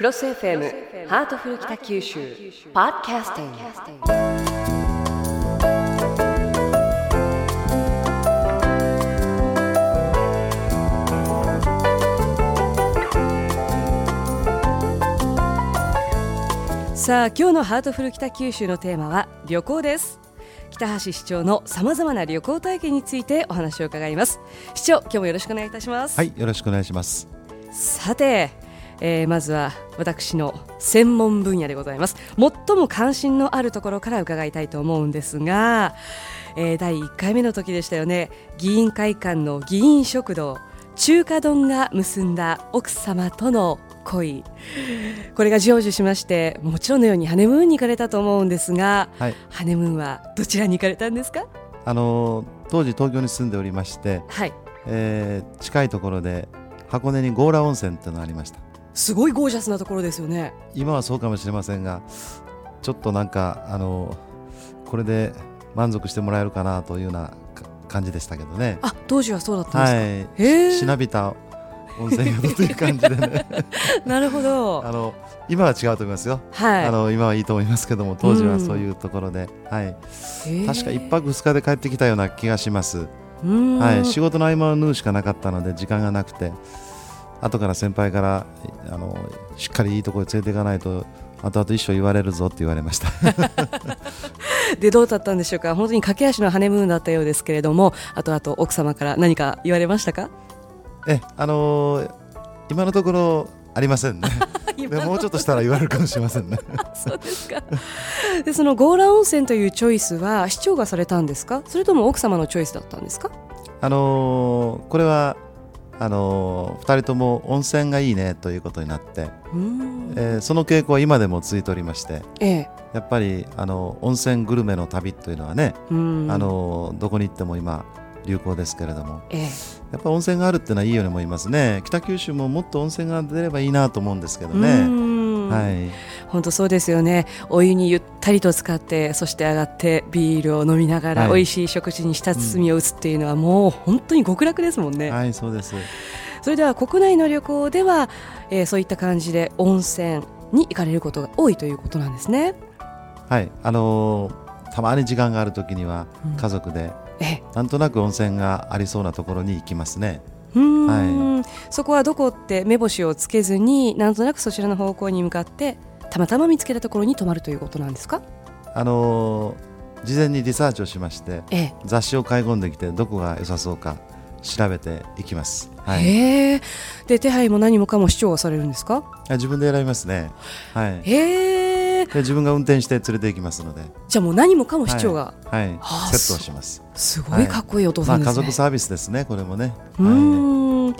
クロス FM ハートフル北九州パーキャスティング。さあ今日のハートフル北九州のテーマは旅行です。北橋市長のさまざまな旅行体験についてお話を伺います。市長今日もよろしくお願いいたします。はいよろしくお願いします。さて、えー、まずは私の専門分野でございます。最も関心のあるところから伺いたいと思うんですが、えー、第1回目の時でしたよね。議員会館の議員食堂中華丼が結んだ奥様との恋。これが成就しましてもちろんのようにハネムーンに行かれたと思うんですが、はい、ハネムーンはどちらに行かれたんですか？あの当時東京に住んでおりまして、はい。えー、近いところで箱根に強羅温泉というのがありましたすごいゴージャスなところですよね。今はそうかもしれませんがちょっとなんかあのこれで満足してもらえるかなというような感じでしたけどね。あ当時はそうだったんですか、はい、しなびた温泉宿という感じでね。なるほど。あの今は違うと思いますよ、はい、あの今はいいと思いますけども当時はそういうところで、うん、はい、確か一泊二日で帰ってきたような気がします、はい、仕事の合間を縫うしかなかったので時間がなくて後から先輩からあのしっかりいいところに連れていかないと後々一生言われるぞって言われました。でどうだったんでしょうか？本当に駆け足のハネムーンだったようですけれども後々奥様から何か言われましたか？えあのー、今のところありませんね。でもうちょっとしたら言われるかもしれませんね。そうですか。でその強羅温泉というチョイスは市長がされたんですか？それとも奥様のチョイスだったんですか？あのー、これはあのー、2人とも温泉がいいねということになって、えー、その傾向は今でも続いておりまして、ええ、やっぱりあの温泉グルメの旅というのはね、あのどこに行っても今流行ですけれども、ええ、やっぱ温泉があるっていうのはいいように思いますね。北九州ももっと温泉が出ればいいなと思うんですけどね。はい本当そうですよね。お湯にゆったりと使ってそして上がってビールを飲みながら、はい、美味しい食事に舌包みを打つっていうのは、もう本当に極楽ですもんね。はいそうです。それでは国内の旅行では、えー、そういった感じで温泉に行かれることが多いということなんですね。はい。あのー、たまに時間があるときには家族で、うんなんとなく温泉がありそうなところに行きますね。はい、そこはどこって目星をつけずになんとなくそちらの方向に向かってたまたま見つけたところに泊まるということなんですか？あのー、事前にリサーチをしまして、ええ、雑誌を買い込んできてどこが良さそうか調べていきます。はい、で手配も何もかも市長はされるんですか？自分で選びますね。はい。へえ。で自分が運転して連れて行きますので。じゃあもう何もかも市長が、はい、はい、セットをします。すごいかっこいいお父さん、ね。まあ、家族サービスですねこれもね。うん、はい、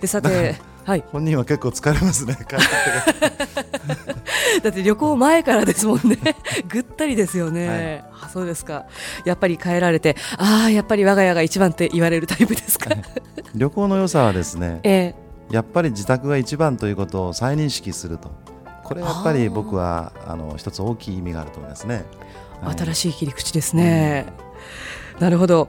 でさてはい、本人は結構疲れますね だって旅行前からですもんね。ぐったりですよね、はい、あそうですか。やっぱり帰られてああやっぱり我が家が一番って言われるタイプですか？旅行の良さはですね、えー、やっぱり自宅が一番ということを再認識するとこれやっぱり僕はあの一つ大きい意味があると思いますね。はい、新しい切り口ですね。うん、なるほど。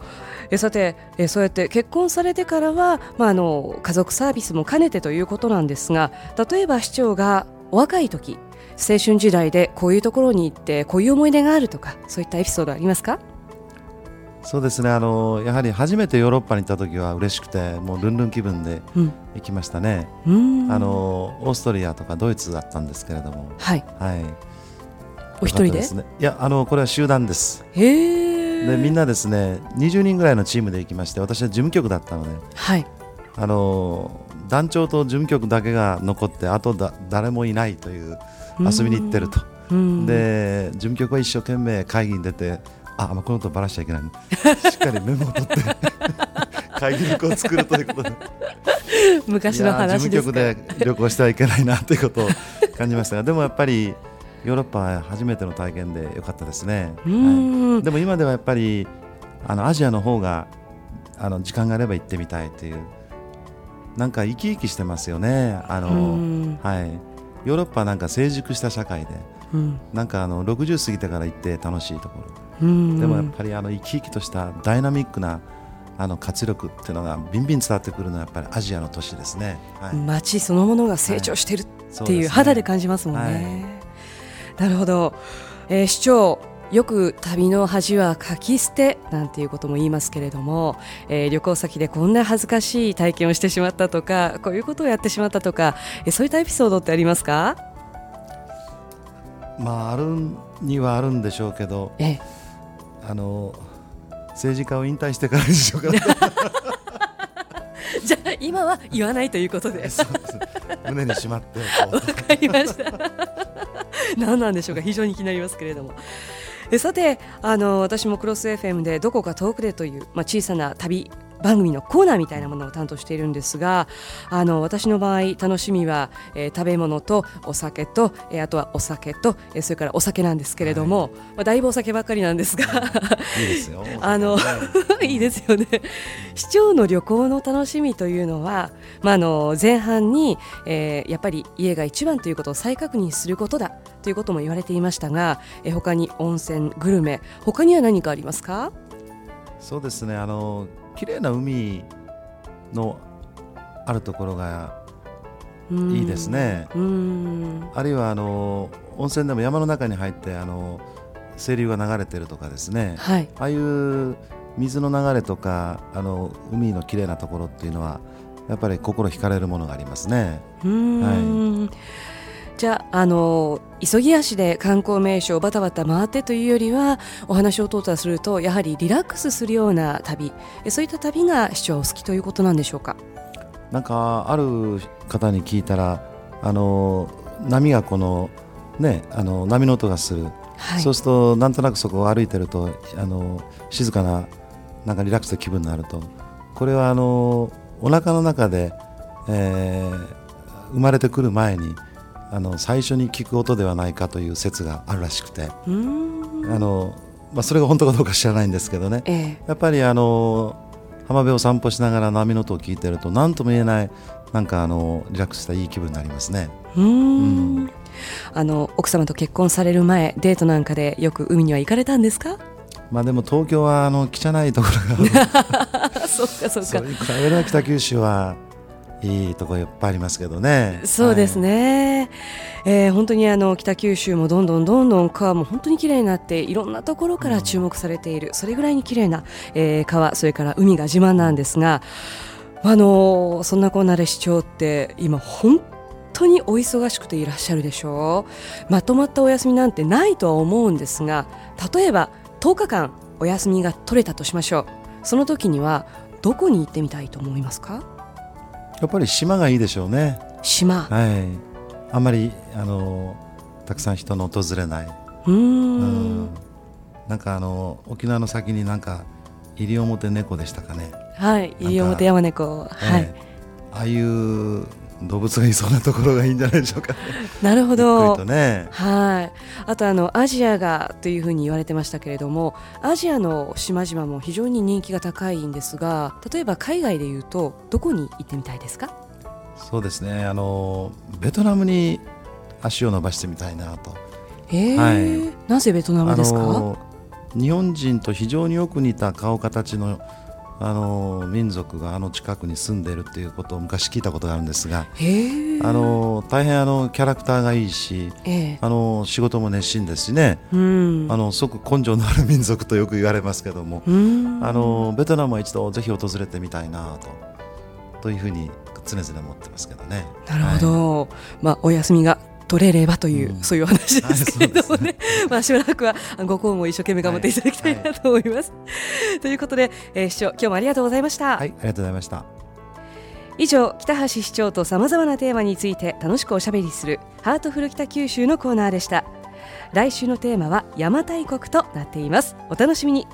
えさてえそうやって結婚されてからは、まあ、あの家族サービスも兼ねてということなんですが例えば市長がお若い時青春時代でこういうところに行ってこういう思い出があるとかそういったエピソードありますか？そうですね。あのやはり初めてヨーロッパに行った時は嬉しくてもうルンルン気分で行きましたね、うん、あのオーストリアとかドイツだったんですけれども。はい、はい、お一人で？いやあのこれは集団です。へでみんなですね20人ぐらいのチームで行きまして私は事務局だったので、はい、あの団長と事務局だけが残ってあとだ誰もいないという遊びに行ってると。で事務局は一生懸命会議に出てあ、まあ、このことばらしちゃいけない しっかりメモを取って。会議録を作るということで。昔の話事務局で旅行してはいけないなということを感じましたがでもやっぱりヨーロッパは初めての体験でよかったですね、はい、でも今ではやっぱりあのアジアの方があの時間があれば行ってみたいという。なんか生き生きしてますよね。あの、はい、ヨーロッパはなんか成熟した社会で、うん、なんかあの60過ぎてから行って楽しいところでもやっぱりあの生き生きとしたダイナミックなあの活力っていうのがビンビン伝わってくるのはやっぱりアジアの都市ですね、はい、街そのものが成長している、はい、っていう肌で感じますもんね。はい、なるほど、えー、市長よく旅の恥はかき捨てなんていうことも言いますけれども、えー、旅行先でこんな恥ずかしい体験をしてしまったとかこういうことをやってしまったとか、えー、そういったエピソードってありますか？まああるにはあるんでしょうけど、ええ、あの政治家を引退してからでしょうか、ね、じゃあ今は言わないということで。胸にしまってわかりました。何なんでしょうか。非常に気になりますけれども。さてあの私もクロス FM でどこか遠くでという、まあ、小さな旅番組のコーナーみたいなものを担当しているんですがあの私の場合楽しみは、えー、食べ物とお酒と、えー、あとはお酒と、えー、それからお酒なんですけれども、はい、まあ、だいぶお酒ばっかりなんですがいいですよ あのいいですよね。市長の旅行の楽しみというのは、まあ、あの前半に、えー、やっぱり家が一番ということを再確認することだということも言われていましたが、えー、他に温泉グルメ他には何かありますか？そうですねあの綺麗な海のあるところがいいですね。あるいはあの温泉でも山の中に入ってあの清流が流れてるとかですね、はい、ああいう水の流れとかあの海の綺麗なところっていうのはやっぱり心惹かれるものがありますね。はいじゃあ、あの急ぎ足で観光名所をバタバタ回ってというよりはお話を通ったするとやはりリラックスするような旅そういった旅が市長好きということなんでしょうか？なんかある方に聞いたらあの波がこのねあの波の音がする、はい、そうするとなんとなくそこを歩いてるとあの静かななんかリラックスな気分になると。これはあのお腹の中で、えー、生まれてくる前にあの最初に聞く音ではないかという説があるらしくて。あの、まあ、それが本当かどうか知らないんですけどね、ええ、やっぱりあの浜辺を散歩しながら波の音を聞いてると何とも言えないなんかあのリラックスしたいい気分になりますね。うん。あの奥様と結婚される前デートなんかでよく海には行かれたんですか？まあでも東京はあの汚いところが そうかそうか。そういう北九州はいいとこいっぱいありますけどね。そうですね。はい、えー、本当にあの北九州もどんどんどんどん川も本当に綺麗になっていろんなところから注目されている、うん、それぐらいに綺麗な、えー、川それから海が自慢なんですが、あのー、そんなこんなで市長って今本当にお忙しくていらっしゃるでしょう。まとまったお休みなんてないとは思うんですが、例えば10日間お休みが取れたとしましょう。その時にはどこに行ってみたいと思いますか？やっぱり島がいいでしょうね。島。はい。あんまりあのたくさん人の訪れない。うん。なんかあの沖縄の先になんか西表猫でしたかね。はい。西表山猫。はい、ああいう動物がいそうなところがいいんじゃないでしょうか、なるほど。ね、はい。あとあのアジアがというふうに言われてましたけれども、アジアの島々も非常に人気が高いんですが、例えば海外でいうとどこに行ってみたいですか？そうですね。あのベトナムに足を伸ばしてみたいなと。ええーはい、なぜベトナムですか？日本人と非常によく似た顔形のあの民族があの近くに住んでいるということを昔聞いたことがあるんですがあの大変あのキャラクターがいいし、えー、あの仕事も熱心ですしね、うん、あのすごく根性のある民族とよく言われますけども、うん、あのベトナムは一度ぜひ訪れてみたいなとというふうに常々思ってますけどね。なるほど、はい、まあお休みが取れればという、うん、そういう話ですけれどもね、ね。まあしばらくはご公務を一生懸命頑張っていただきたいなと思います。はい。はい、ということで、えー、市長今日もありがとうございました。はい、ありがとうございました。以上北橋市長とさまざまなテーマについて楽しくおしゃべりするハートフル北九州のコーナーでした。来週のテーマは邪馬台国となっています。お楽しみに